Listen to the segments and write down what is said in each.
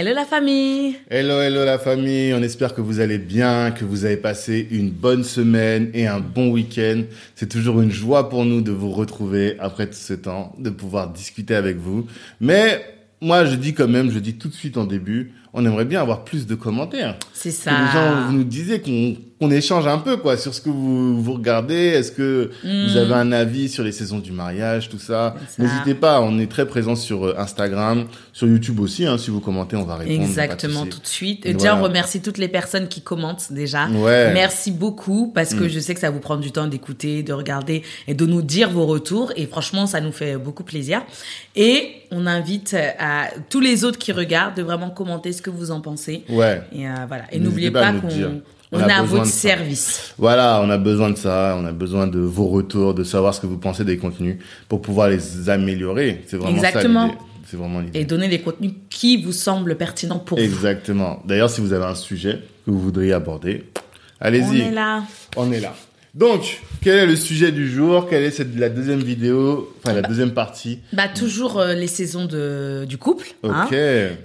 Hello la famille Hello, hello la famille, on espère que vous allez bien, que vous avez passé une bonne semaine et un bon week-end. C'est toujours une joie pour nous de vous retrouver après tout ce temps, de pouvoir discuter avec vous. Mais moi je dis quand même, je dis tout de suite en début, on aimerait bien avoir plus de commentaires. C'est Que ça. les gens vous nous disaient qu'on qu'on échange un peu quoi sur ce que vous vous regardez. Est-ce que vous avez un avis sur les saisons du mariage, tout ça. N'hésitez pas, on est très présent sur euh, Instagram, sur YouTube aussi. Hein, si vous commentez, on va répondre. Exactement, tout de suite. Et Voilà. déjà, on remercie toutes les personnes qui commentent déjà. Ouais. Merci beaucoup parce que je sais que ça vous prend du temps d'écouter, de regarder et de nous dire vos retours. Et franchement, ça nous fait beaucoup plaisir. Et on invite à tous les autres qui regardent de vraiment commenter ce que vous en pensez. Ouais. Et euh, voilà. Et n'oubliez pas pas qu'on. On On a à besoin votre de service. Voilà, on a besoin de ça, on a besoin de vos retours, de savoir ce que vous pensez des contenus pour pouvoir les améliorer. C'est vraiment Exactement. ça l'idée. C'est vraiment l'idée. Et donner les contenus qui vous semblent pertinents pour vous. Exactement. D'ailleurs, si vous avez un sujet que vous voudriez aborder, allez-y. On est là. On est là. Donc, quel est le sujet du jour? Quelle est cette, la deuxième vidéo, enfin la deuxième partie Bah, toujours euh, les saisons de, du couple. hein. Ok.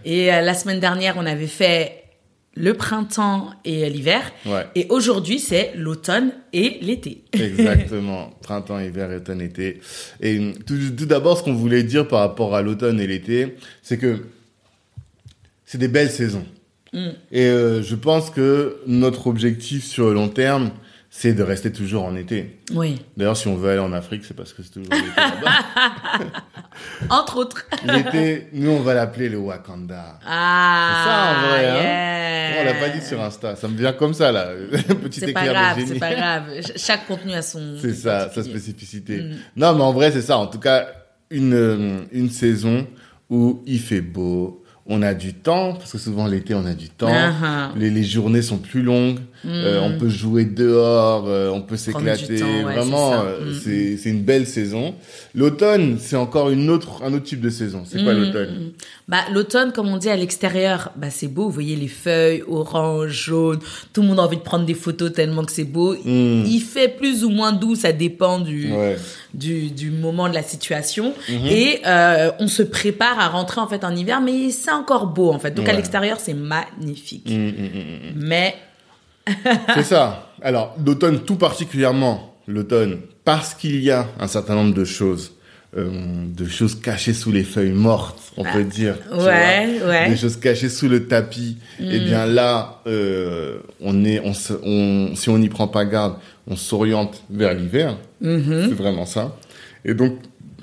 Et euh, la semaine dernière, on avait fait le printemps et l'hiver. Ouais. Et aujourd'hui, c'est l'automne et l'été. Exactement. Printemps, hiver, automne, été. Et tout, tout d'abord, ce qu'on voulait dire par rapport à l'automne et l'été, c'est que c'est des belles saisons. Mm. Et euh, je pense que notre objectif sur le long terme, c'est de rester toujours en été. Oui. D'ailleurs, si on veut aller en Afrique, c'est parce que c'est toujours l'été là-bas. Entre autres. L'été, nous, on va l'appeler le Wakanda. Ah. C'est ça, en vrai, hein. yeah. on l'a pas dit sur Insta. Ça me vient comme ça, là. Petit C'est pas éclair grave, de génie. c'est pas grave. Ch- Chaque contenu a son. C'est ça, sa spécificité. Mm. Non, mais en vrai, c'est ça. En tout cas, une, euh, une saison où il fait beau, on a du temps, parce que souvent l'été, on a du temps. Ah, ah. Les, les journées sont plus longues. Euh, on peut jouer dehors, euh, on peut s'éclater. ouais, Vraiment, c'est euh, Mm. c'est une belle saison. L'automne, c'est encore une autre, un autre type de saison. C'est quoi Mm, l'automne? Mm. Bah, l'automne, comme on dit à l'extérieur, bah, c'est beau. Vous voyez les feuilles orange, jaune. Tout le monde a envie de prendre des photos tellement que c'est beau. Mm. Il fait plus ou moins doux, ça dépend du, Ouais. du, du moment de la situation. Mhm. Et on se prépare à rentrer en fait en hiver, mais c'est encore beau en fait. Donc à l'extérieur, c'est magnifique. Mm, mm, mm, mm. Mais C'est ça. Alors, l'automne tout particulièrement, l'automne, parce qu'il y a un certain nombre de choses, euh, de choses cachées sous les feuilles mortes, on peut dire. tu ouais, vois. ouais. Des choses cachées sous le tapis. Et bien là, euh, on est, on, se- on, si on n'y prend pas garde, on s'oriente vers l'hiver. Mhm. C'est vraiment ça. Et donc,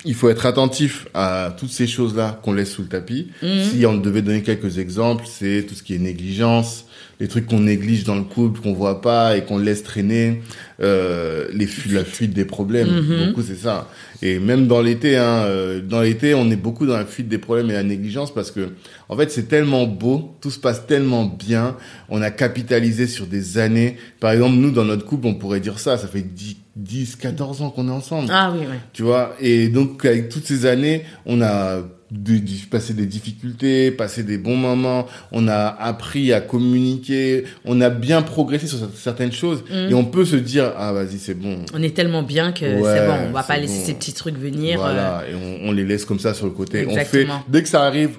il faut être attentif à toutes ces choses-là qu'on laisse sous le tapis. Mhm. Si on devait donner quelques exemples, c'est tout ce qui est négligence, les trucs qu'on néglige dans le couple, qu'on voit pas et qu'on laisse traîner, euh, les fu- la fuite des problèmes. Mhm. Beaucoup, c'est ça. Et même dans l'été, hein, euh, dans l'été, on est beaucoup dans la fuite des problèmes et la négligence parce que, en fait, c'est tellement beau, tout se passe tellement bien, on a capitalisé sur des années. Par exemple, nous, dans notre couple, on pourrait dire ça, ça fait 10, 10 14 ans qu'on est ensemble. Ah oui, ouais. Tu vois, et donc avec toutes ces années, on a du- passé des difficultés, passé des bons moments, on a appris à communiquer, on a bien progressé sur certaines choses, Mm. et on peut se dire ah vas-y c'est bon, On est tellement bien que Ouais, c'est bon. On va pas laisser bon. ces petits trucs venir. euh, voilà, et on, on les laisse comme ça sur le côté. On fait Exactement. dès que ça arrive,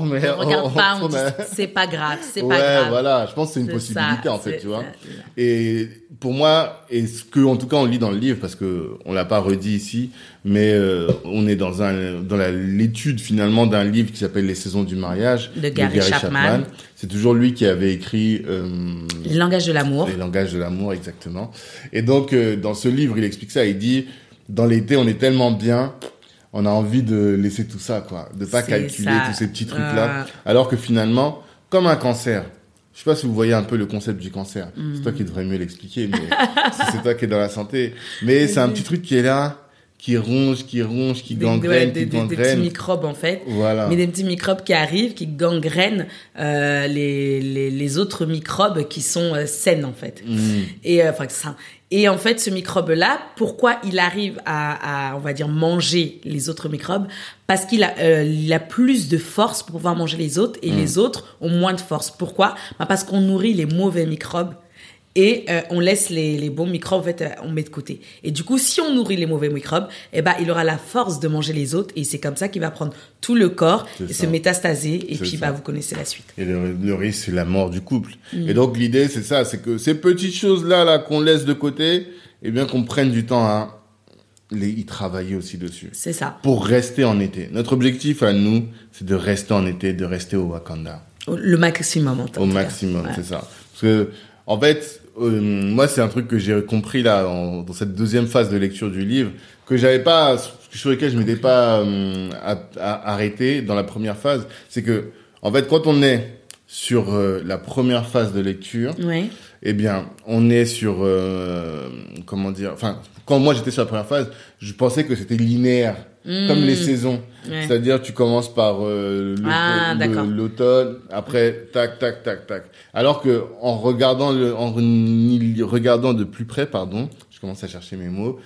oh mais regarde pas, on dit c'est pas grave, c'est ouais, pas grave. voilà, je pense que c'est une possibilité ça, en fait, tu vois. Et pour moi, et ce que en tout cas on lit dans le livre, parce que on l'a pas redit ici, mais euh, on est dans un dans l'étude finalement d'un livre qui s'appelle Les saisons du mariage De Gary Chapman. C'est toujours lui qui avait écrit euh, Les langages de l'amour. les langages de l'amour exactement. Et donc euh, dans ce livre, il explique ça. Il dit dans l'été, on est tellement bien. On a envie de laisser tout ça, quoi, de pas C'est calculer ça. tous ces petits trucs là, Euh. alors que finalement, comme un cancer, je sais pas si vous voyez un peu le concept du cancer. C'est Mm. toi qui devrais mieux l'expliquer, mais c'est toi qui es dans la santé. Mais c'est un petit truc qui est là, qui ronge, qui ronge, qui Des- gangrène, ouais, qui des, des- des gangrène. petits microbes en fait. Voilà. Mais des petits microbes qui arrivent, qui gangrènent euh, les, les, les autres microbes qui sont euh, saines en fait. Mm. Et euh, enfin sains. Et en fait, ce microbe-là, pourquoi il arrive à, à, on va dire, manger les autres microbes? Parce qu'il a, euh, il a plus de force pour pouvoir manger les autres, et les autres ont moins de force. Pourquoi? Bah Parce qu'on nourrit les mauvais microbes et euh, on laisse les, les bons microbes, en fait, euh, on met de côté. Et du coup, si on nourrit les mauvais microbes, eh ben, il aura la force de manger les autres, et c'est comme ça qu'il va prendre tout le corps et ça. se métastaser, et puis ça. bah, vous connaissez la suite. Et le, le risque, c'est la mort du couple. Mm. Et donc, l'idée, c'est ça, c'est que ces petites choses-là, là, qu'on laisse de côté, eh bien, qu'on prenne du temps à les, y travailler aussi dessus. C'est ça. Pour rester en été. Notre objectif à nous, c'est de rester en été, de rester au Wakanda. Au- Le maximum, en Au maximum, Ouais. c'est ça. Parce que, en fait, euh, moi, c'est un truc que j'ai compris là, dans cette deuxième phase de lecture du livre, que j'avais pas, sur lequel je m'étais pas euh, arrêté dans la première phase. C'est que, en fait, quand on est sur euh, la première phase de lecture, Ouais. eh bien, on est sur, euh, comment dire, enfin, quand moi j'étais sur la première phase, je pensais que c'était linéaire, comme les saisons. Ouais. C'est-à-dire, tu commences par euh, Ah, l'automne, après, tac, tac, tac, tac. Alors que, en regardant le, en y regardant de plus près, pardon, je commence à chercher mes mots,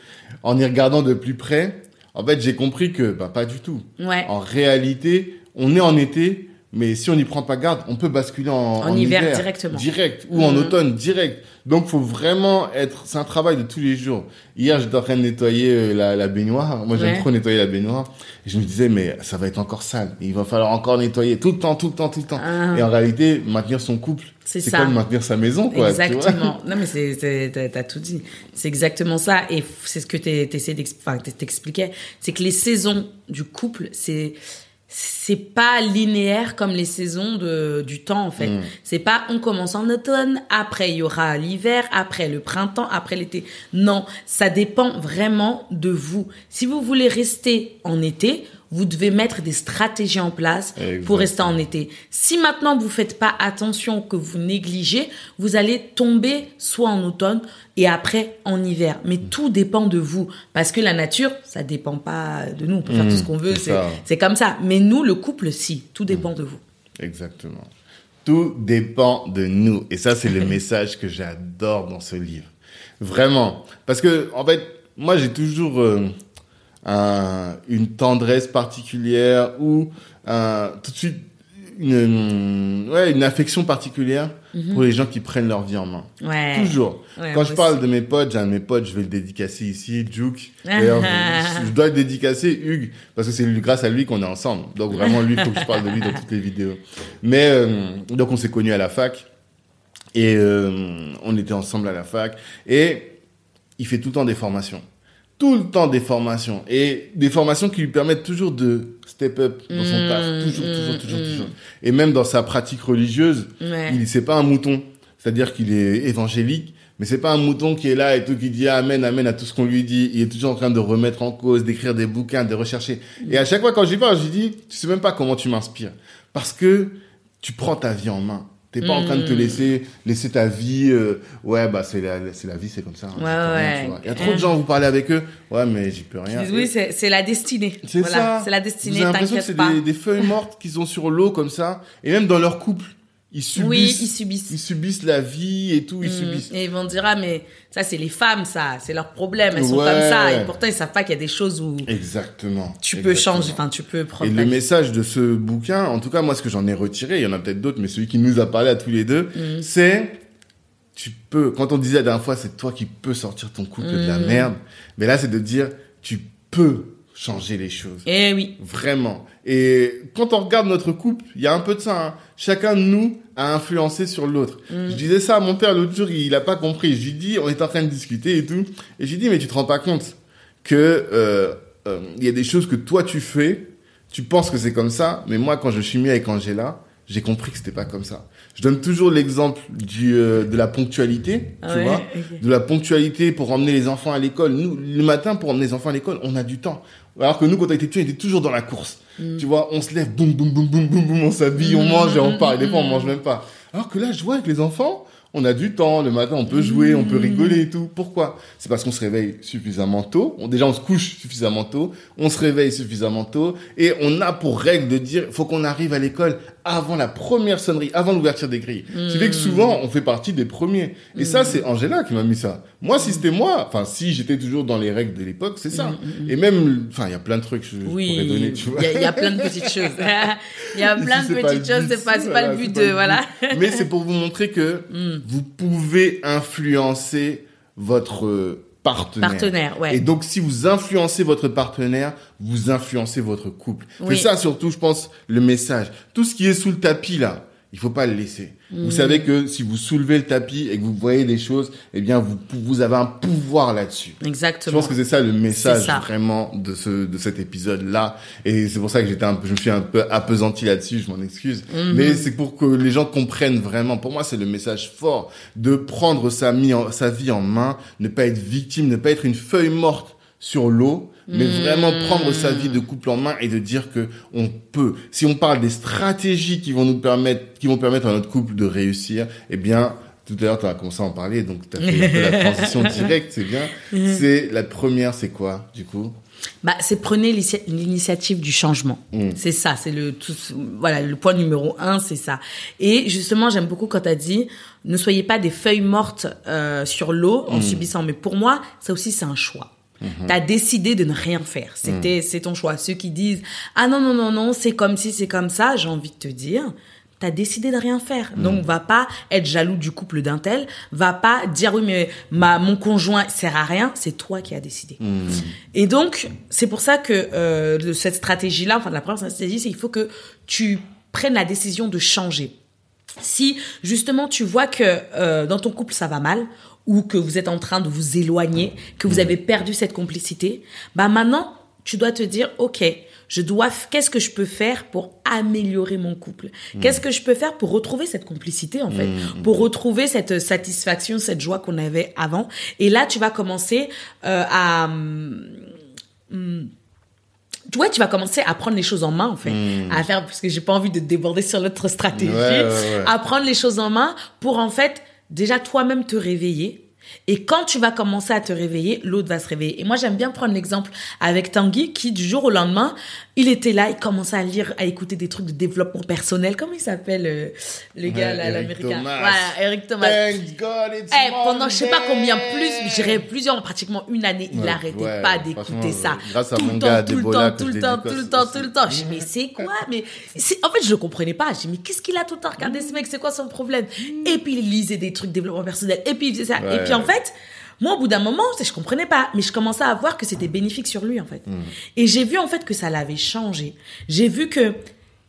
en y regardant de plus près, en fait, j'ai compris que, bah, pas du tout. Ouais. En réalité, on est en été, mais si on n'y prend pas garde, on peut basculer en, En hiver directement. Direct. Ou en Mhm. automne, direct. Donc, faut vraiment être, c'est un travail de tous les jours. Hier, j'étais en train de nettoyer euh, la, la baignoire. Moi, j'aime Ouais. trop nettoyer la baignoire. Et je me disais, mais ça va être encore sale. Il va falloir encore nettoyer tout le temps, tout le temps, tout le temps. Ah. Et en réalité, maintenir son couple, C'est comme maintenir sa maison, quoi. tu vois. Exactement. non, mais c'est, t'as, tout dit. C'est exactement ça. Et c'est ce que t'es, t'essayais d'exp- enfin, t'es- t'expliquais. C'est que les saisons du couple, c'est, c'est pas linéaire comme les saisons de, du temps, en fait. Mm. C'est pas on commence en automne, après il y aura l'hiver, après le printemps, après l'été. Non, ça dépend vraiment de vous. Si vous voulez rester en été, vous devez mettre des stratégies en place pour rester en été. Si maintenant vous faites pas attention, que vous négligez, vous allez tomber soit en automne et après en hiver. Mais tout dépend de vous. Parce que la nature, ça dépend pas de nous. On peut faire Mmh, tout ce qu'on veut. c'est comme ça. Mais nous, le couple, si. Tout dépend de vous. Exactement. Tout dépend de nous. Et ça, c'est le message que j'adore dans ce livre. Vraiment. Parce que, en fait, moi, j'ai toujours euh, un- une tendresse particulière ou un- tout de suite une, ouais, une affection particulière pour les gens qui prennent leur vie en main. Ouais. Toujours. Ouais, Quand je parle de mes potes, j'ai un de mes potes, je vais le dédicacer ici, Juke. D'ailleurs, je, je dois le dédicacer, Hugues, parce que c'est grâce à lui qu'on est ensemble. Donc vraiment, lui, il faut que je parle de lui dans toutes les vidéos. Mais, euh, donc on s'est connus à la fac. Et euh, on était ensemble à la fac. Et il fait tout le temps des formations. Tout le temps des formations. Et des formations qui lui permettent toujours de step up dans son Mmh, taf. Toujours, mmh, toujours, toujours, mmh. toujours. Et même dans sa pratique religieuse, Ouais. il c'est pas un mouton. C'est-à-dire qu'il est évangélique, mais c'est pas un mouton qui est là et tout, qui dit amen, amen à tout ce qu'on lui dit. Il est toujours en train de remettre en cause, d'écrire des bouquins, de rechercher. Et à chaque fois quand j'y parle, je lui dis, tu sais même pas comment tu m'inspires. Parce que tu prends ta vie en main. T'es pas en train de te Mm. laisser, laisser ta vie, euh, ouais, bah, c'est la, c'est la vie, c'est comme ça. hein, Ouais, rien, ouais. Il y a trop de gens, vous parlez avec eux. Ouais, mais j'y peux rien. oui, c'est, c'est la destinée. C'est voilà, ça. C'est la destinée, avez l'impression que t'inquiète c'est des, des feuilles mortes qu'ils ont sur l'eau comme ça. Et même dans leur couple, ils subissent. Oui, ils subissent. Ils subissent la vie et tout, ils Mm. subissent. Et ils vont dire, ah, mais ça, c'est les femmes, ça. C'est leur problème. Elles sont comme ça. Et pourtant, ils savent pas qu'il y a des choses où Exactement. tu peux Exactement. changer. Enfin, tu peux Et prendre. le ta vie. message de ce bouquin, en tout cas, moi, ce que j'en ai retiré, il y en a peut-être d'autres, mais celui qui nous a parlé à tous les deux, Mm. c'est, tu peux, quand on disait la dernière fois, c'est toi qui peux sortir ton couple de la Mm. merde. Mais là, c'est de dire, tu peux changer les choses. Eh oui. Vraiment. Et quand on regarde notre couple, il y a un peu de ça. hein. Chacun de nous a influencé sur l'autre. Mm. Je disais ça à mon père l'autre jour, il a pas compris. Je lui dis, on est en train de discuter et tout. Et je lui dis, mais tu te rends pas compte que euh, euh, il y a des choses que toi tu fais, tu penses que c'est comme ça, mais moi quand je suis mis avec Angela, j'ai compris que c'était pas comme ça. Je donne toujours l'exemple du euh, de la ponctualité, Ah tu ouais, vois, de la ponctualité pour emmener les enfants à l'école. Nous, le matin, pour emmener les enfants à l'école, on a du temps. Alors que nous, quand on était petits, on était toujours dans la course. Mm. Tu vois, on se lève, boum, boum, boum, boum, boum, boum, on s'habille, on Mm, mange et on mm, part. Et des fois, on mange même pas. Alors que là, je vois avec les enfants, on a du temps, le matin, on peut jouer, on peut rigoler et tout. Pourquoi? C'est parce qu'on se réveille suffisamment tôt. On, déjà, on se couche suffisamment tôt, on se réveille suffisamment tôt, et on a pour règle de dire, faut qu'on arrive à l'école avant la première sonnerie, avant l'ouverture des grilles. Ce qui fait que souvent, on fait partie des premiers. Et ça, c'est Angela qui m'a mis ça. Moi, si c'était moi, enfin, si j'étais toujours dans les règles de l'époque, c'est ça. Et même, enfin, il y a plein de trucs que je Oui, pourrais donner, tu vois. il y, a- il y a plein de petites choses. Il y a plein de pas petites choses, c'est pas, c'est pas le but de, pas voilà. Mais c'est pour vous montrer que vous pouvez influencer votre partenaire. Partenaire, ouais. Et donc, si vous influencez votre partenaire, vous influencez votre couple. Oui. C'est ça surtout, je pense, le message. Tout ce qui est sous le tapis, là, il faut pas le laisser. Mm. Vous savez que si vous soulevez le tapis et que vous voyez des choses, eh bien, vous, vous avez un pouvoir là-dessus. Je Exactement. pense que c'est ça le message ça. vraiment de ce de cet épisode là et c'est pour ça que j'étais un peu je me suis un peu appesanti là-dessus, je m'en excuse. Mhm. Mais c'est pour que les gens comprennent vraiment. Pour moi, c'est le message fort de prendre sa en- sa vie en main, ne pas être victime, ne pas être une feuille morte sur l'eau, mais vraiment prendre sa vie de couple en main et de dire que on peut. Si on parle des stratégies qui vont nous permettre qui vont permettre à notre couple de réussir, eh bien tout à l'heure, tu as commencé à en parler, donc tu as fait un peu la transition directe, c'est bien. Mhm. C'est la première, c'est quoi, du coup? Bah, c'est prenez l'initia- l'initiative du changement. Mm. C'est ça, c'est le tout, voilà, le point numéro un, c'est ça. Et justement, j'aime beaucoup quand t'as dit, ne soyez pas des feuilles mortes euh, sur l'eau en subissant. Mais pour moi, ça aussi, c'est un choix. T'as décidé de ne rien faire. C'était, Mm. c'est ton choix. Ceux qui disent, ah non, non, non, non, c'est comme si, c'est comme ça, j'ai envie de te dire, t'as décidé de rien faire. Mm. Donc, va pas être jaloux du couple d'un tel, va pas dire, oui, mais ma, mon conjoint sert à rien, c'est toi qui as décidé. Mm. Et donc, c'est pour ça que euh, cette stratégie-là, enfin, la première stratégie, c'est qu'il faut que tu prennes la décision de changer. Si justement tu vois que euh, dans ton couple ça va mal ou que vous êtes en train de vous éloigner, que vous avez perdu cette complicité, bah maintenant tu dois te dire ok, je dois qu'est-ce que je peux faire pour améliorer mon couple? Qu'est-ce que je peux faire pour retrouver cette complicité en fait, pour retrouver cette satisfaction, cette joie qu'on avait avant? Et là tu vas commencer euh, à hum, tu vois, tu vas commencer à prendre les choses en main, en fait. À faire, parce que j'ai pas envie de déborder sur l'autre stratégie. Ouais, ouais, ouais. À prendre les choses en main pour, en fait, déjà toi-même te réveiller. Et quand tu vas commencer à te réveiller, l'autre va se réveiller. Et moi, j'aime bien prendre l'exemple avec Tanguy, qui, du jour au lendemain, il était là, il commençait à lire, à écouter des trucs de développement personnel. Comment il s'appelle, euh, le gars, Ouais, là, Eric l'américain? Thomas. Voilà, Eric Thomas. Thank God it's Eh, pendant je sais pas combien plus, je dirais plusieurs, pratiquement une année, il Ouais, arrêtait ouais, pas d'écouter ça. grâce à tout mon le gars, temps, tout le temps, tout le temps, tout le temps, tout le temps. Je mais c'est quoi? Mais en fait, je le comprenais pas. Je dis, mais qu'est-ce qu'il a tout le temps regardé ce mec? C'est quoi son problème? Et puis, il lisait des trucs développement personnel. Et puis, il faisait ça. Et. Puis, en fait, moi, au bout d'un moment, je comprenais pas, mais je commençais à voir que c'était bénéfique sur lui, en fait. Hmm. Et j'ai vu, en fait, que ça l'avait changé. J'ai vu que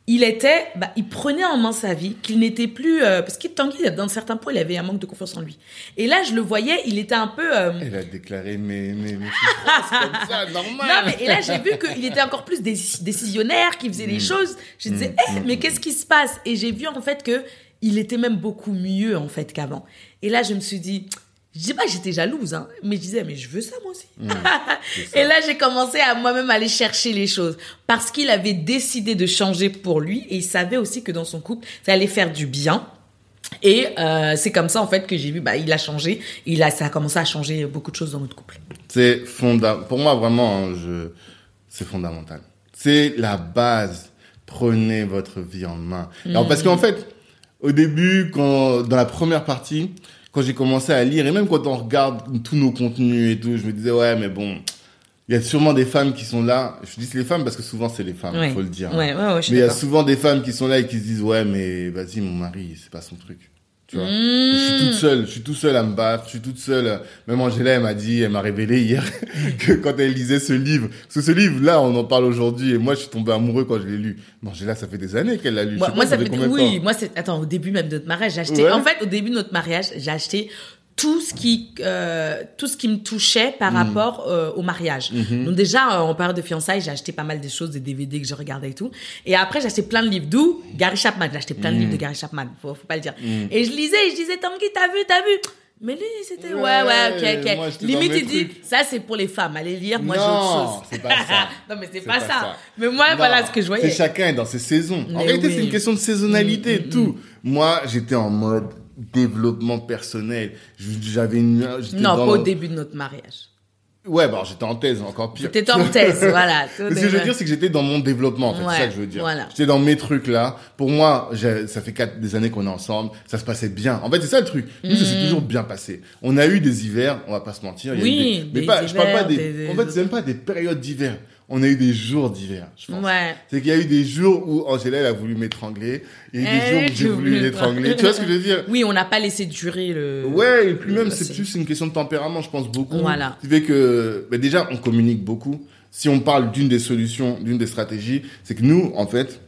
il était, bah, il prenait en main sa vie, qu'il n'était plus, euh, parce qu'il Tanguy, dans certains points, il avait un manque de confiance en lui. Et là, je le voyais, il était un peu, euh, Elle a déclaré mes, mes souffrances comme ça, normal. non, mais et là, j'ai vu qu'il était encore plus déci- décisionnaire, qu'il faisait des choses. Je disais, Eh, mais qu'est-ce qui se passe? Et j'ai vu en fait que il était même beaucoup mieux en fait qu'avant. Et là, je me suis dit, je dis pas que j'étais jalouse, hein, mais je disais, mais je veux ça moi aussi. et là, j'ai commencé à moi-même aller chercher les choses parce qu'il avait décidé de changer pour lui et il savait aussi que dans son couple, ça allait faire du bien. Et euh, c'est comme ça en fait que j'ai vu, bah, il a changé, il a, ça a commencé à changer beaucoup de choses dans notre couple. C'est fondamental. Pour moi, vraiment, hein, je... c'est fondamental. C'est la base. Prenez votre vie en main. Alors, parce qu'en fait, au début, quand, dans la première partie, quand j'ai commencé à lire, et même quand on regarde tous nos contenus et tout, je me disais, ouais, mais bon, il y a sûrement des femmes qui sont là. Je dis les femmes parce que souvent, c'est les femmes, Ouais. faut le dire. Ouais, ouais, ouais, mais il y a souvent des femmes qui sont là et qui se disent, ouais, mais vas-y, mon mari, c'est pas son truc. Tu vois. Mmh. Je suis toute seule, je suis tout seul à me battre, je suis toute seule. Même Angela, elle m'a dit, elle m'a révélé hier que quand elle lisait ce livre, parce que ce livre-là, on en parle aujourd'hui, et moi, je suis tombé amoureux quand je l'ai lu. Mais Angela, ça fait des années qu'elle l'a lu. Je Moi, sais moi, pas, ça fait, combien de oui, moi, c'est, attends, au début même de notre mariage, j'ai acheté, Ouais. en fait, au début de notre mariage, j'ai acheté tout ce qui, euh, tout ce qui me touchait Mm. par rapport euh, au mariage. Mm-hmm. Donc déjà, euh, en période de fiançailles, j'ai acheté pas mal de choses, des DVD que je regardais et tout. Et après, j'ai acheté plein de livres. D'où Gary Chapman. J'ai acheté plein de Mm. livres de Gary Chapman. Faut, faut pas le dire. Et je lisais et je disais, Tanguy, t'as vu, t'as vu? Mais lui, c'était ouais, ouais, ok, ok. moi, Limite, il dit, trucs. ça, c'est pour les femmes. Allez lire, moi, j'ai autre chose. c'est pas ça. non, mais c'est pas, pas ça. ça. Mais moi, Non, voilà ce que je voyais. C'est chacun est dans ses saisons. En réalité, oui. c'est une question de saisonnalité et tout. Moi, j'étais en mode développement personnel. J'avais une. j'étais Non, pas au le- début de notre mariage. Ouais, bah, j'étais en thèse, encore pire. T'étais en thèse, voilà. Ce que je veux dire, c'est que j'étais dans mon développement, en fait. Ouais, c'est ça que je veux dire. voilà. J'étais dans mes trucs là. Pour moi, ça fait quatre des années qu'on est ensemble. Ça se passait bien. En fait, c'est ça le truc. Nous, ça s'est toujours bien passé. On a eu des hivers, on va pas se mentir. il y a eu. Oui, des... mais des pas, je parle pas des en fait, c'est même pas des périodes d'hiver. On a eu des jours d'hiver, je pense. Ouais. C'est qu'il y a eu des jours où Angela, elle a voulu m'étrangler. Il y a eu des Eh, jours où j'ai voulu l'étrangler. Tu vois ce que je veux dire? Oui, on n'a pas laissé durer le. Ouais, et puis même, c'est plus une question de tempérament, je pense beaucoup. Voilà. Qui fait que, ben déjà, on communique beaucoup. Si on parle d'une des solutions, d'une des stratégies, c'est que nous, en fait,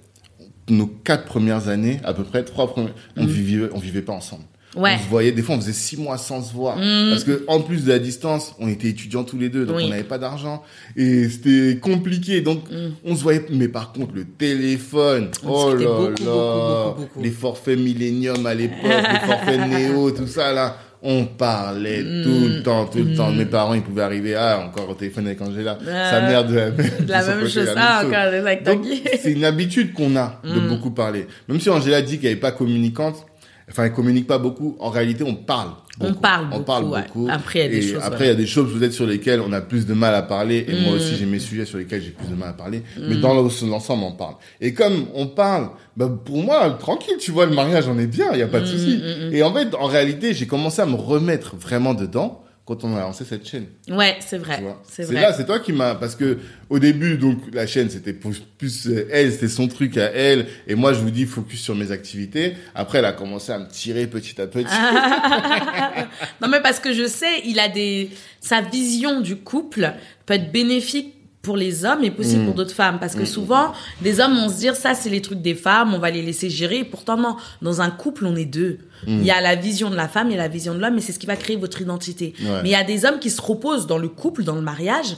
nos quatre premières années, à peu près, trois premières, on vivait, on vivait pas ensemble. Mm. Ouais. Mm. On se voyait, des fois, on faisait six mois sans se voir. Parce que, en plus de la distance, on était étudiants tous les deux, donc Oui. on n'avait pas d'argent. Et c'était compliqué. Donc, Mm. on se voyait, mais par contre, le téléphone, On oh là beaucoup, là, beaucoup, beaucoup, beaucoup. les forfaits Millennium à l'époque, les forfaits Néo, tout ça, là. On parlait Mm. tout le temps, tout le temps. Mes parents, ils pouvaient arriver, ah, encore au téléphone avec Angela. Ah. Sa mère de la, de La même côté, chose. la Ah, même chose. encore Tanguy. c'est une habitude qu'on a de Mm. beaucoup parler. Même si Angela dit qu'elle est pas communicante, enfin, elle communique pas beaucoup, en réalité, on parle. On beaucoup. parle On beaucoup, parle ouais. beaucoup. Après, il y a des choses, Après, ouais. il y a des choses peut-être sur lesquelles on a plus de mal à parler. Et moi Mm. aussi, j'ai mes sujets sur lesquels j'ai plus de mal à parler. Mais dans l'ensemble, on parle. Et comme on parle, bah, pour moi, tranquille, tu vois, le mariage, on est bien, il y a Mm, pas de souci. Et en fait, en réalité, j'ai commencé à me remettre vraiment dedans quand on a lancé cette chaîne. Ouais, c'est vrai. C'est là, c'est toi qui m'as, parce que au début, donc la chaîne c'était plus, plus euh, elle, c'était son truc à elle, et moi je vous dis focus sur mes activités. Après, elle a commencé à me tirer petit à petit. non, mais parce que je sais, il a des, sa vision du couple peut être bénéfique pour les hommes et possible Mm. pour d'autres femmes. Parce que souvent, des hommes vont se dire, ça, c'est les trucs des femmes, on va les laisser gérer. Et pourtant, non. Dans un couple, on est deux. Mm. Il y a la vision de la femme, il y a la vision de l'homme, et c'est ce qui va créer votre identité. Ouais. Mais il y a des hommes qui se reposent dans le couple, dans le mariage,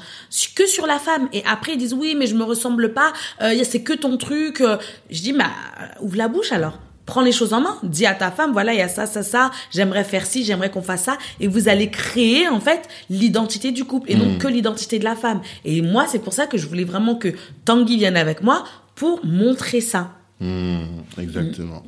que sur la femme. Et après, ils disent, oui, mais je me ressemble pas, euh, c'est que ton truc. euh. Je dis, bah, ouvre la bouche alors. Prends les choses en main. Dis à ta femme, voilà, il y a ça, ça, ça. J'aimerais faire ci, j'aimerais qu'on fasse ça. Et vous allez créer, en fait, l'identité du couple et Mm. non que l'identité de la femme. Et moi, c'est pour ça que je voulais vraiment que Tanguy vienne avec moi pour montrer ça. Hmm, exactement.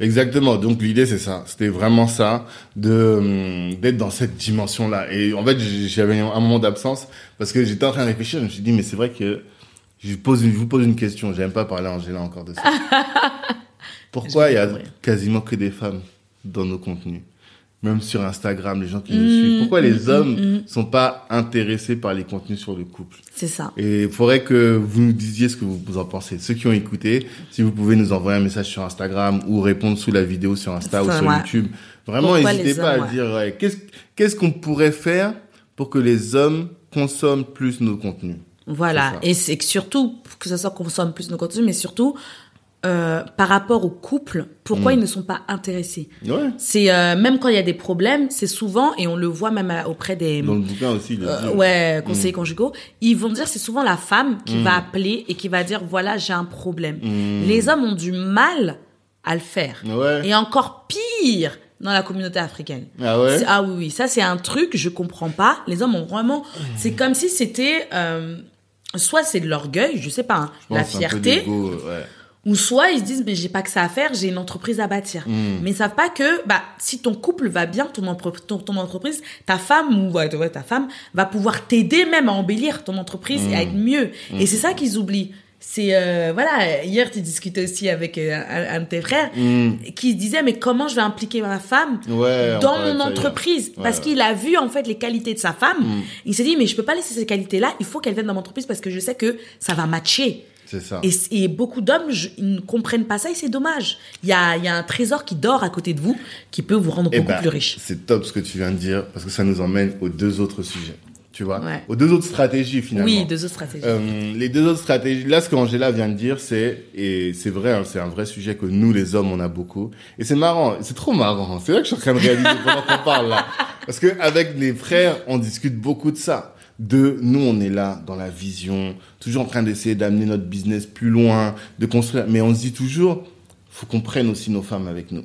Exactement. Donc l'idée c'est ça. C'était vraiment ça de d'être dans cette dimension là. Et en fait, j'avais un moment d'absence parce que j'étais en train de réfléchir. Je me suis dit mais c'est vrai que je pose une, je vous pose une question. J'aime pas parler à Angela encore de ça. Pourquoi il y a quasiment que des femmes dans nos contenus, même sur Instagram, les gens qui nous suivent. Pourquoi les hommes sont pas intéressés par les contenus sur le couple? C'est ça. Et il faudrait que vous nous disiez ce que vous, en pensez. Ceux qui ont écouté, si vous pouvez nous envoyer un message sur Instagram ou répondre sous la vidéo sur Insta ou sur ouais. YouTube. Vraiment, n'hésitez pas hommes, à ouais. dire ouais, qu'est-ce qu'on pourrait faire pour que les hommes consomment plus nos contenus? Voilà. Et c'est que surtout, que ça soit consomme plus nos contenus, mais surtout, euh, par rapport au couple, pourquoi Mm. ils ne sont pas intéressés Ouais. C'est euh, même quand il y a des problèmes, c'est souvent et on le voit même à- auprès des Dans le bouquin aussi, il le euh, dit. ouais conseillers conjugaux, ils vont dire c'est souvent la femme qui Mm. va appeler et qui va dire voilà j'ai un problème. Mm. Les hommes ont du mal à le faire Ouais. et encore pire dans la communauté africaine. Ah ouais? Ah oui, oui, ça c'est un truc, je comprends pas. Les hommes ont vraiment, c'est comme si c'était, euh, soit c'est de l'orgueil, je sais pas, hein, Je la pense un peu fierté, ouais. Ou soit ils se disent mais j'ai pas que ça à faire, j'ai une entreprise à bâtir. Mm. Mais ils savent pas que bah si ton couple va bien, ton, ton, ton entreprise, ta femme ou ouais, ouais, ta femme va pouvoir t'aider même à embellir ton entreprise et à être mieux. Et c'est ça qu'ils oublient. C'est euh, voilà, hier tu discutais aussi avec euh, un, un de tes frères Mm. qui se disait mais comment je vais impliquer ma femme Ouais, dans mon entreprise? Ouais, parce qu'il a vu en fait les qualités de sa femme. Mm. Il s'est dit mais je peux pas laisser ces qualités là, il faut qu'elle vienne dans mon entreprise parce que je sais que ça va matcher. C'est ça. Et, et beaucoup d'hommes ne comprennent pas ça et c'est dommage. Il y a, il y a un trésor qui dort à côté de vous qui peut vous rendre Eh beaucoup ben, plus riche. C'est top ce que tu viens de dire parce que ça nous emmène aux deux autres sujets. Tu vois, Ouais. aux deux autres stratégies finalement. Oui, deux autres stratégies. Euh, les deux autres stratégies, là, ce qu'Angela vient de dire, c'est, et c'est vrai, hein, c'est un vrai sujet que nous, les hommes, on a beaucoup. Et c'est marrant, c'est trop marrant. C'est là que je suis en train de réaliser pendant qu'on parle, là. Parce que avec les frères, on discute beaucoup de ça. De, nous, on est là, dans la vision, toujours en train d'essayer d'amener notre business plus loin, de construire. Mais on se dit toujours, faut qu'on prenne aussi nos femmes avec nous.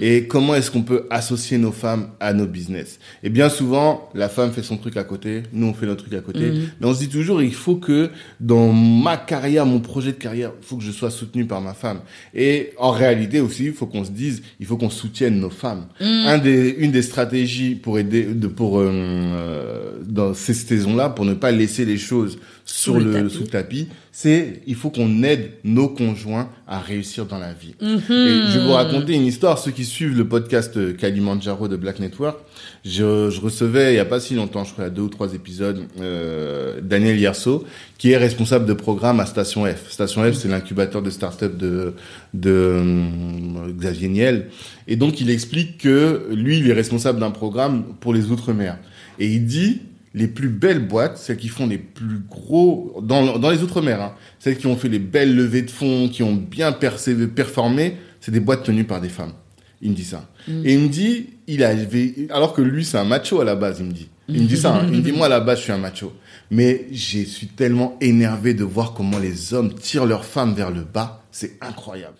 Et comment est-ce qu'on peut associer nos femmes à nos business? Et bien souvent, la femme fait son truc à côté, nous on fait notre truc à côté. Mais on se dit toujours, il faut que dans ma carrière, mon projet de carrière, il faut que je sois soutenu par ma femme. Et en réalité aussi, il faut qu'on se dise, il faut qu'on soutienne nos femmes. Un des, une des stratégies pour aider, de, pour euh, dans ces saisons-là, pour ne pas laisser les choses sur le le, tapis. sous le tapis, c'est il faut qu'on aide nos conjoints à réussir dans la vie. Mhm. Et je vais vous raconter une histoire. Ceux qui suivent le podcast euh, Kalimandjaro de Black Network, je, je recevais il y a pas si longtemps, je crois, a deux ou trois épisodes, euh, Daniel Yerso, qui est responsable de programme à Station F. Station F, c'est l'incubateur de start-up de, de euh, Xavier Niel. Et donc, il explique que lui, il est responsable d'un programme pour les Outre-mer. Et il dit, les plus belles boîtes, celles qui font les plus gros, dans, dans les Outre-mer, hein, celles qui ont fait les belles levées de fonds, qui ont bien percé, performé, c'est des boîtes tenues par des femmes. Il me dit ça. Et il me dit, il avait, alors que lui, c'est un macho à la base, il me dit. Il me dit ça, hein. il me dit, moi, à la base, je suis un macho. Mais je suis tellement énervé de voir comment les hommes tirent leurs femmes vers le bas. C'est incroyable.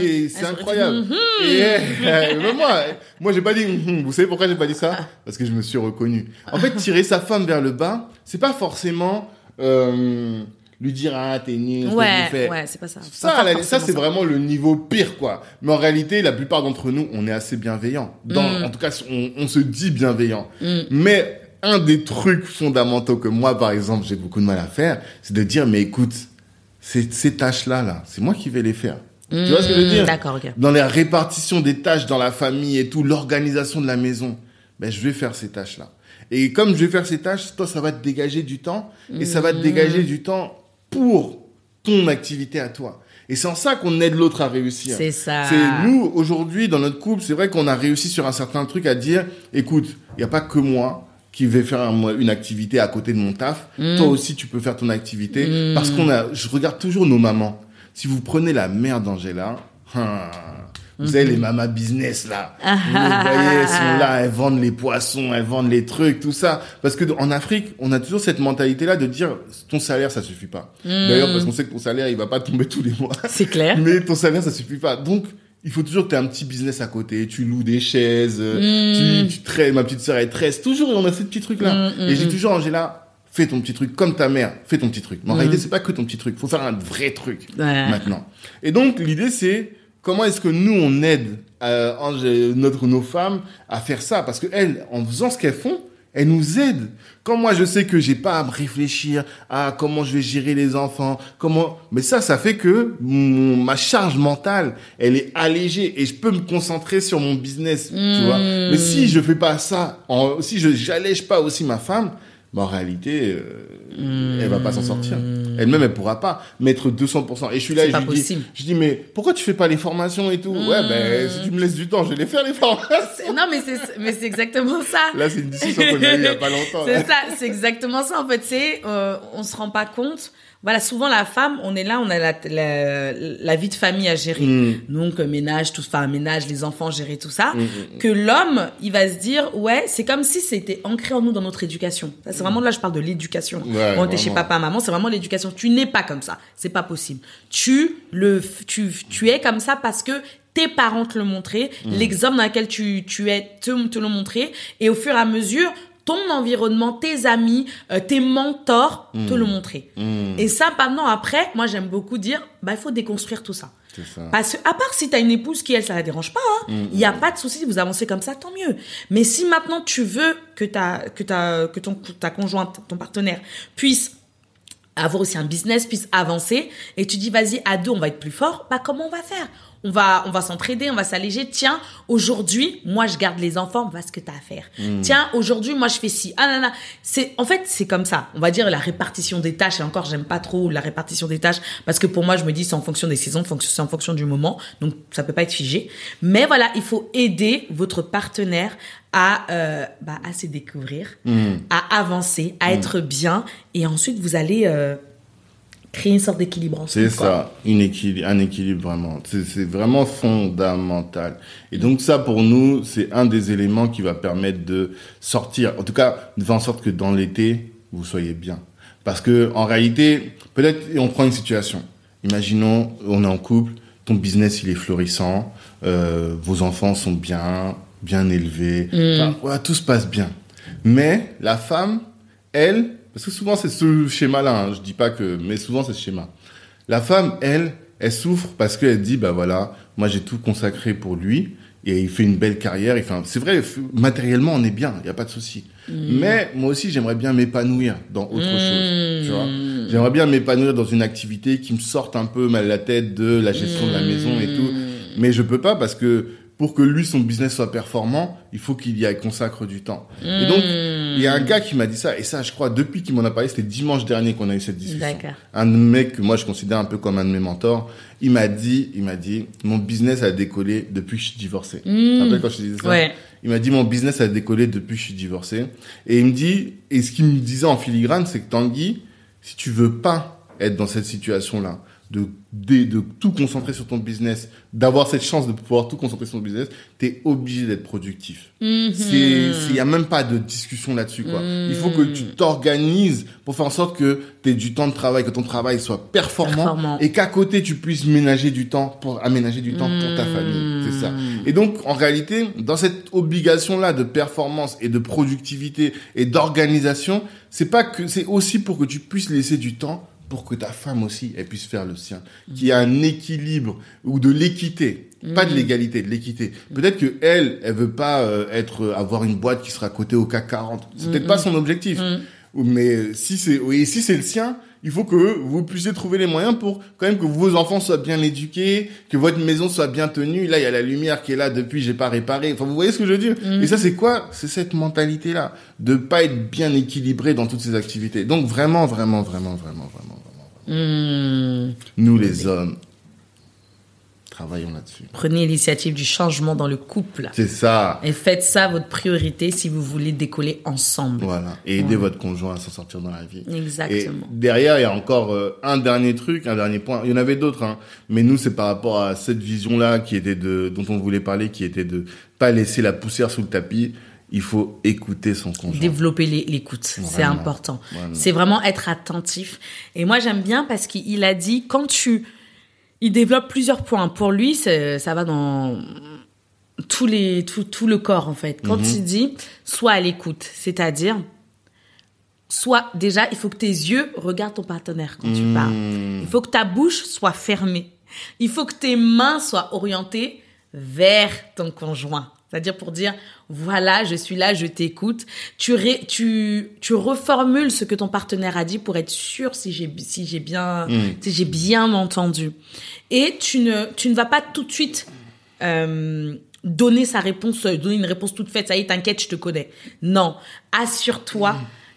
Et c'est incroyable. dit, Et euh, mais moi, moi j'ai pas dit. hum, Vous savez pourquoi j'ai pas dit ça? Parce que je me suis reconnu. En fait, tirer sa femme vers le bas, c'est pas forcément euh, lui dire ah t'es nul. Ouais, ouais, c'est pas ça. Ça, Pas à la- ça c'est vraiment le niveau pire, quoi. Mais en réalité, la plupart d'entre nous, on est assez bienveillants. Dans, Mm. En tout cas, on, on se dit bienveillant. Mais un des trucs fondamentaux que moi, par exemple, j'ai beaucoup de mal à faire, c'est de dire, mais écoute, ces, ces tâches-là, là, c'est moi qui vais les faire. Tu vois ce que je veux Mm, dire. Dans la répartition des tâches dans la famille et tout, l'organisation de la maison, ben, je vais faire ces tâches-là. Et comme je vais faire ces tâches, toi, ça va te dégager du temps et ça va te dégager du temps pour ton activité à toi. Et c'est en ça qu'on aide l'autre à réussir. C'est ça. C'est nous, aujourd'hui, dans notre couple, c'est vrai qu'on a réussi sur un certain truc à dire, écoute, il n'y a pas que moi qui vais faire un- une activité à côté de mon taf. Mm. Toi aussi, tu peux faire ton activité. Parce qu'on a, je regarde toujours nos mamans. Si vous prenez la mère d'Angela, hein, vous savez, les mamas business, là. Ah, vous les voyez, elles sont là, elles vendent les poissons, elles vendent les trucs, tout ça. Parce que en Afrique, on a toujours cette mentalité-là de dire, ton salaire, ça suffit pas. D'ailleurs, parce qu'on sait que ton salaire, il va pas tomber tous les mois. C'est clair. Mais ton salaire, ça suffit pas. Donc, il faut toujours que tu aies un petit business à côté. Tu loues des chaises, euh, tu, tu tresses, ma petite sœur, elle tresse. Toujours, on a ces petits trucs-là. Et je dis toujours, Angela, fais ton petit truc comme ta mère. Fais ton petit truc. Mais en réalité, c'est pas que ton petit truc. faut faire un vrai truc Ouais. maintenant. Et donc, l'idée, c'est comment est-ce que nous, on aide euh, notre, nos femmes à faire ça? Parce que elles, en faisant ce qu'elles font, elles nous aident. Quand moi, je sais que j'ai pas à me réfléchir à comment je vais gérer les enfants, comment, mais ça, ça fait que mon- ma charge mentale, elle est allégée et je peux me concentrer sur mon business, tu vois. Mais si je fais pas ça, en, si je j'allège pas aussi ma femme, bah, en réalité, euh, elle va pas s'en sortir. Elle-même, elle pourra pas mettre 200%. Et je suis là et je lui dis, je dis, mais pourquoi tu fais pas les formations et tout? Ouais, ben, si tu me laisses du temps, je vais les faire, les formations. Non, mais c'est, mais c'est exactement ça. Là, c'est une discussion qu'on a eue il y a pas longtemps. C'est ça, c'est exactement ça. En fait, c'est, euh, on se rend pas compte. Voilà, souvent la femme, on est là, on a la, la, la vie de famille à gérer. Mm. Donc euh, ménage, tout, enfin ménage, les enfants, gérer tout ça. Mm, Que l'homme, il va se dire, ouais, c'est comme si c'était ancré en nous dans notre éducation. Ça, c'est vraiment là, je parle de l'éducation. Ouais, Quand t'es chez papa, maman, c'est vraiment l'éducation. Tu n'es pas comme ça, c'est pas possible. Tu le, tu, tu es comme ça parce que tes parents te l'ont montré, Mm. l'exemple dans lequel tu, tu es te, te l'ont montré, et au fur et à mesure, ton environnement, tes amis, euh, tes mentors te l'ont montré. Mm. Et ça, maintenant, après, moi, j'aime beaucoup dire, bah, il faut déconstruire tout ça. Parce que, à part si t'as une épouse qui, elle, ça la dérange pas, hein, Mm, il n'y a pas de souci, vous avancez comme ça, tant mieux. Mais si maintenant tu veux que ta, que ta, que ton, ta conjointe, ton partenaire puisse avoir aussi un business, puisse avancer, et tu dis, vas-y, à deux, on va être plus fort, bah, comment on va faire? On va, on va s'entraider, on va s'alléger. Tiens, aujourd'hui, moi, je garde les enfants, va ce que t'as à faire. Tiens, aujourd'hui, moi, je fais ci. Ah, non. C'est, en fait, c'est comme ça. On va dire la répartition des tâches. Et encore, j'aime pas trop la répartition des tâches parce que pour moi, je me dis, c'est en fonction des saisons, c'est en fonction du moment. Donc, ça peut pas être figé. Mais voilà, il faut aider votre partenaire à, euh, bah, à se découvrir, à avancer, à être bien. Et ensuite, vous allez, euh, créer une sorte d'équilibre. C'est ça, une un équilibre vraiment. C'est c'est vraiment fondamental. Et donc ça, pour nous, c'est un des éléments qui va permettre de sortir, en tout cas, de faire en sorte que dans l'été, vous soyez bien. Parce que en réalité, peut-être, on prend une situation. Imaginons, on est en couple, ton business il est florissant, euh, vos enfants sont bien, bien élevés, Enfin, voilà, tout se passe bien. Mais la femme, elle, parce que souvent c'est ce schéma-là, hein, je dis pas que, mais souvent c'est ce schéma. La femme, elle, elle souffre parce qu'elle dit, bah voilà, moi j'ai tout consacré pour lui et il fait une belle carrière. Il fait un- C'est vrai, matériellement on est bien, il y a pas de souci. Mais moi aussi j'aimerais bien m'épanouir dans autre chose, tu vois. J'aimerais bien m'épanouir dans une activité qui me sorte un peu mal la tête de la gestion de la maison et tout. Mais je peux pas parce que pour que lui son business soit performant, il faut qu'il y ait consacre du temps. Et donc il y a un gars qui m'a dit ça et ça je crois depuis qu'il m'en a parlé, c'était dimanche dernier qu'on a eu cette discussion D'accord. un mec que moi je considère un peu comme un de mes mentors, il m'a dit, il m'a dit, mon business a décollé depuis que je suis divorcé. Rappelles quand je disais ça Ouais. Il m'a dit, mon business a décollé depuis que je suis divorcé. Et il me dit, et ce qu'il me disait en filigrane, c'est que Tanguy, si tu veux pas être dans cette situation-là, de, de, de tout concentrer sur ton business, d'avoir cette chance de pouvoir tout concentrer sur ton business, t'es obligé d'être productif. Mhm. C'est, il y a même pas de discussion là-dessus, quoi. Il faut que tu t'organises pour faire en sorte que tu aies du temps de travail, que ton travail soit performant, Performant. et qu'à côté tu puisses ménager du temps pour aménager du temps pour ta famille. C'est ça. Et donc, en réalité, dans cette obligation-là de performance et de productivité et d'organisation, c'est pas que, c'est aussi pour que tu puisses laisser du temps pour que ta femme aussi, elle puisse faire le sien. Qu'il y ait un équilibre ou de l'équité. Pas de l'égalité, de l'équité. Peut-être que elle, elle veut pas euh, être, avoir une boîte qui sera cotée au CAC 40. C'est peut-être pas son objectif. Mais si c'est, oui, si c'est le sien, il faut que vous puissiez trouver les moyens pour quand même que vos enfants soient bien éduqués, que votre maison soit bien tenue. Là, il y a la lumière qui est là depuis, j'ai pas réparé. Enfin, vous voyez ce que je veux dire Et ça, c'est quoi? C'est cette mentalité-là de pas être bien équilibré dans toutes ces activités. Donc vraiment, vraiment, vraiment, vraiment, vraiment, vraiment. Hmm. Nous, les hommes, travaillons là-dessus. Prenez l'initiative du changement dans le couple. C'est ça. Et faites ça votre priorité si vous voulez décoller ensemble. Voilà. Et aider votre conjoint à s'en sortir dans la vie. Exactement. Et derrière, il y a encore euh, un dernier truc, un dernier point. Il y en avait d'autres, hein. Mais nous, c'est par rapport à cette vision-là qui était de, dont on voulait parler, qui était de pas laisser la poussière sous le tapis. Il faut écouter son conjoint. Développer l'écoute, c'est important. C'est vraiment être attentif. Et moi, j'aime bien parce qu'il a dit, quand tu... Il développe plusieurs points. Pour lui, ça va dans tous les, tout, tout le corps, en fait. Quand il dit, sois à l'écoute, c'est-à-dire, soit déjà, il faut que tes yeux regardent ton partenaire quand tu parles. Il faut que ta bouche soit fermée. Il faut que tes mains soient orientées vers ton conjoint. C'est-à-dire pour dire, voilà, je suis là, je t'écoute. Tu, ré- tu, tu reformules ce que ton partenaire a dit pour être sûr si j'ai, si j'ai bien, si j'ai bien entendu. Et tu ne, tu ne vas pas tout de suite, euh, donner sa réponse, euh, donner une réponse toute faite. Ça y est, t'inquiète, je te connais. Non. Assure-toi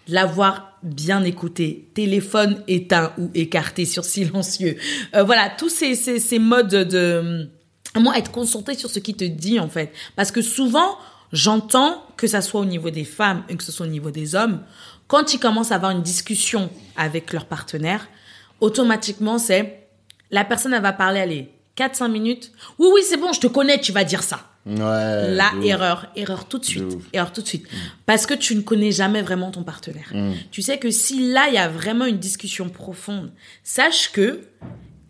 de l'avoir bien écouté. Téléphone éteint ou écarté sur silencieux. Euh, voilà, tous ces, ces, ces modes de, vraiment être concentré sur ce qui te dit, en fait. Parce que souvent, j'entends que ça soit au niveau des femmes et que ce soit au niveau des hommes, quand ils commencent à avoir une discussion avec leur partenaire, automatiquement, c'est la personne, elle va parler, allez, 4-5 minutes. Oui, oui, c'est bon, je te connais, tu vas dire ça. Ouais. Ouf. erreur, erreur tout de suite, erreur tout de suite, parce que tu ne connais jamais vraiment ton partenaire. Tu sais que si là il y a vraiment une discussion profonde, sache que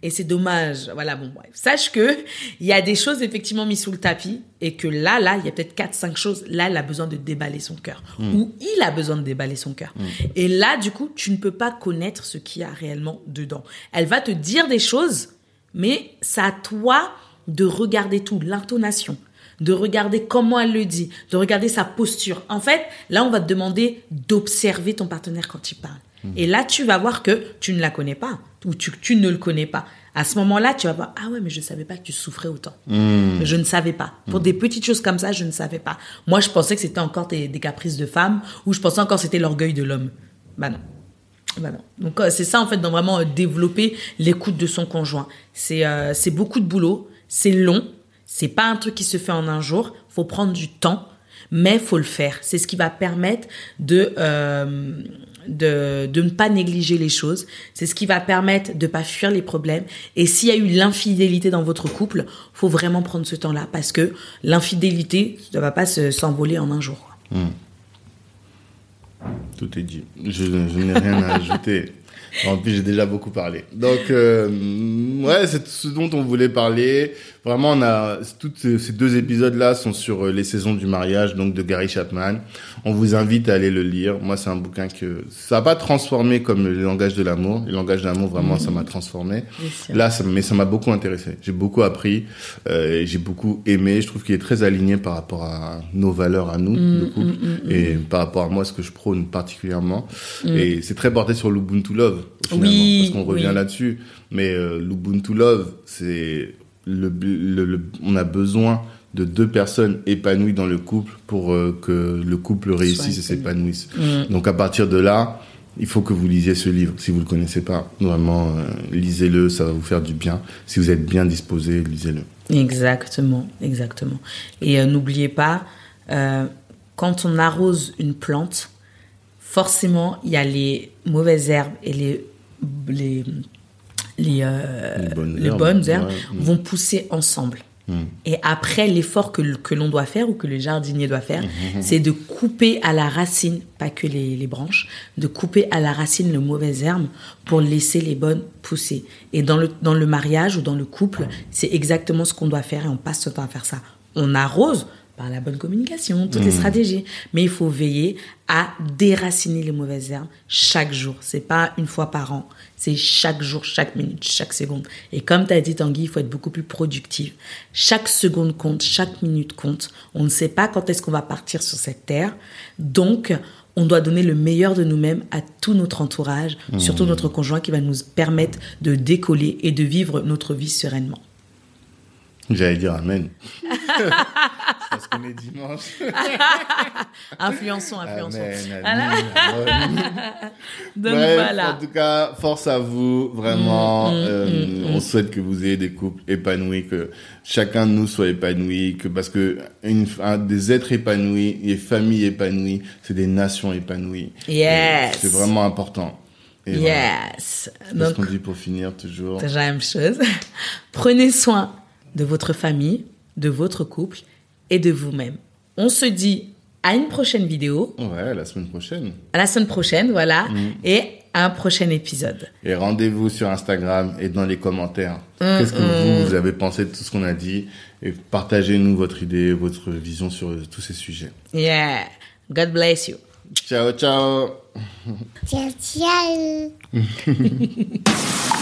et c'est dommage, voilà bon bref, sache que il y a des choses effectivement mises sous le tapis et que là là il y a peut-être quatre cinq choses, là elle a besoin de déballer son cœur ou il a besoin de déballer son cœur. Et là du coup tu ne peux pas connaître ce qu'il y a réellement dedans. Elle va te dire des choses, mais c'est à toi de regarder tout, l'intonation, de regarder comment elle le dit, de regarder sa posture. En fait, là, on va te demander d'observer ton partenaire quand il parle. Et là, tu vas voir que tu ne la connais pas ou tu, tu ne le connais pas. À ce moment-là, tu vas voir, ah ouais, mais je ne savais pas que tu souffrais autant. Je ne savais pas. Pour des petites choses comme ça, je ne savais pas. Moi, je pensais que c'était encore des, des caprices de femme ou je pensais encore que c'était l'orgueil de l'homme. Bah non. Bah non. Donc euh, c'est ça en fait, dans vraiment euh, développer l'écoute de son conjoint. C'est euh, c'est beaucoup de boulot, c'est long, c'est pas un truc qui se fait en un jour. Faut prendre du temps, mais faut le faire. C'est ce qui va permettre de euh, de de ne pas négliger les choses. C'est ce qui va permettre de pas fuir les problèmes. Et s'il y a eu l'infidélité dans votre couple, faut vraiment prendre ce temps-là parce que l'infidélité ne va pas se- s'envoler en un jour. quoi. Tout est dit. Je, je n'ai rien à ajouter. En plus, j'ai déjà beaucoup parlé. Donc, euh, ouais, c'est ce dont on voulait parler. Vraiment, on a toutes ces deux épisodes-là sont sur euh, les saisons du mariage, donc de Gary Chapman. On vous invite à aller le lire. Moi, c'est un bouquin que ça a pas transformé comme le langage de l'amour. Le langage de l'amour, vraiment, ça m'a transformé. Là, ça, mais ça m'a beaucoup intéressé. J'ai beaucoup appris. Euh, et j'ai beaucoup aimé. Je trouve qu'il est très aligné par rapport à nos valeurs à nous, Mm, le couple, mm, mm, et par rapport à moi, ce que je prône particulièrement. Et c'est très porté sur l'Ubuntu Love, finalement, Oui, parce qu'on revient oui. là-dessus. Mais euh, l'Ubuntu Love, c'est le, le, le- on a besoin de deux personnes épanouies dans le couple pour euh, que le couple réussisse et épanoui. s'épanouisse. Mm. Donc à partir de là, il faut que vous lisiez ce livre. Si vous le connaissez pas, vraiment, euh, lisez-le, ça va vous faire du bien. Si vous êtes bien disposé, lisez-le. Exactement, exactement. Et euh, n'oubliez pas, quand on arrose une plante, forcément, il y a les mauvaises herbes et les, les, les, euh, Les bonnes les herbes, bonnes herbes ouais. Mm. vont pousser ensemble. Et après, l'effort que, que l'on doit faire ou que le jardinier doit faire, Mm-hmm. c'est de couper à la racine, pas que les, les branches, de couper à la racine le mauvais herbe pour laisser les bonnes pousser. Et dans le, dans le mariage ou dans le couple, c'est exactement ce qu'on doit faire et on passe ce temps à faire ça. On arrose par la bonne communication, toutes les stratégies. Mais il faut veiller à déraciner les mauvaises herbes chaque jour. C'est pas une fois par an. C'est chaque jour, chaque minute, chaque seconde. Et comme tu as dit, Tanguy, il faut être beaucoup plus productif. Chaque seconde compte, chaque minute compte. On ne sait pas quand est-ce qu'on va partir sur cette terre. Donc, on doit donner le meilleur de nous-mêmes à tout notre entourage, surtout notre conjoint qui va nous permettre de décoller et de vivre notre vie sereinement. J'allais dire Amen. Parce qu'on est dimanche. Influençons, influençons. Amen, Voilà. amen, amen. Donc Bref, voilà. En tout cas, force à vous, vraiment. Mm, mm, Euh, mm, on souhaite que vous ayez des couples épanouis, que chacun de nous soit épanoui, que parce que une, un- des êtres épanouis, des familles épanouies, c'est des nations épanouies. Yes. C'est vraiment important. Et voilà. Yes. Qu'est-ce Donc, qu'on dit pour finir toujours C'est la même chose. Prenez soin de votre famille, de votre couple et de vous-même. On se dit à une prochaine vidéo, Ouais, la semaine prochaine. à la semaine prochaine, voilà, Mm. et à un prochain épisode. Et rendez-vous sur Instagram et dans les commentaires. Mm, Qu'est-ce que vous, vous avez pensé de tout ce qu'on a dit? Et partagez-nous votre idée, votre vision sur euh, tous ces sujets. Yeah. God bless you. Ciao, ciao Ciao, ciao.